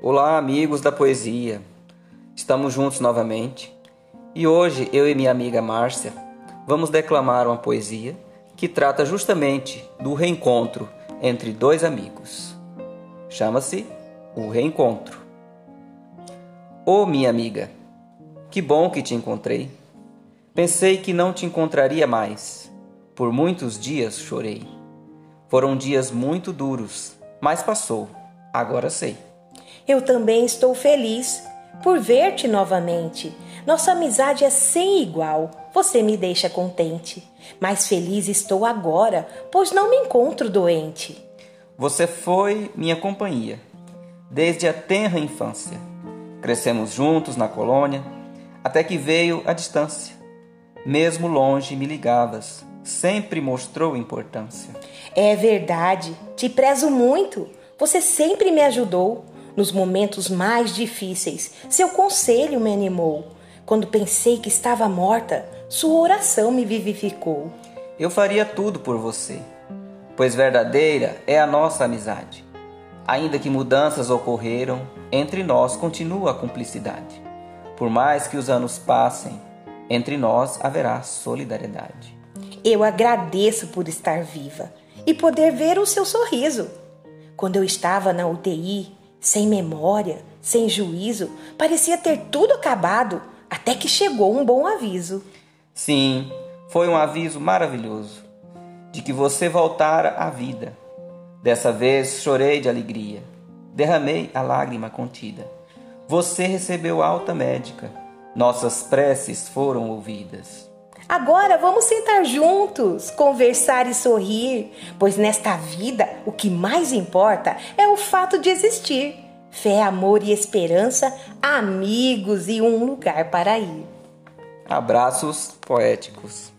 Olá, amigos da poesia. Estamos juntos novamente e hoje eu e minha amiga Márcia vamos declamar uma poesia que trata justamente do reencontro entre dois amigos. Chama-se O Reencontro. Oh, minha amiga, que bom que te encontrei. Pensei que não te encontraria mais. Por muitos dias chorei. Foram dias muito duros, mas passou. Agora sei. Eu também estou feliz por ver-te novamente. Nossa amizade é sem igual. Você me deixa contente. Mas feliz estou agora, pois não me encontro doente. Você foi minha companhia desde a tenra infância. Crescemos juntos na colônia, até que veio a distância. Mesmo longe me ligavas, sempre mostrou importância. É verdade, te prezo muito. Você sempre me ajudou. Nos momentos mais difíceis, seu conselho me animou. Quando pensei que estava morta, sua oração me vivificou. Eu faria tudo por você, pois verdadeira é a nossa amizade. Ainda que mudanças ocorreram, entre nós continua a cumplicidade. Por mais que os anos passem, entre nós haverá solidariedade. Eu agradeço por estar viva e poder ver o seu sorriso. Quando eu estava na UTI, sem memória, sem juízo, parecia ter tudo acabado, até que chegou um bom aviso. Sim, foi um aviso maravilhoso de que você voltara à vida Dessa vez chorei de alegria, derramei a lágrima contida. Você recebeu alta médica, nossas preces foram ouvidas. Agora vamos sentar juntos, conversar e sorrir, pois nesta vida o que mais importa é o fato de existir. Fé, amor e esperança, amigos e um lugar para ir. Abraços poéticos.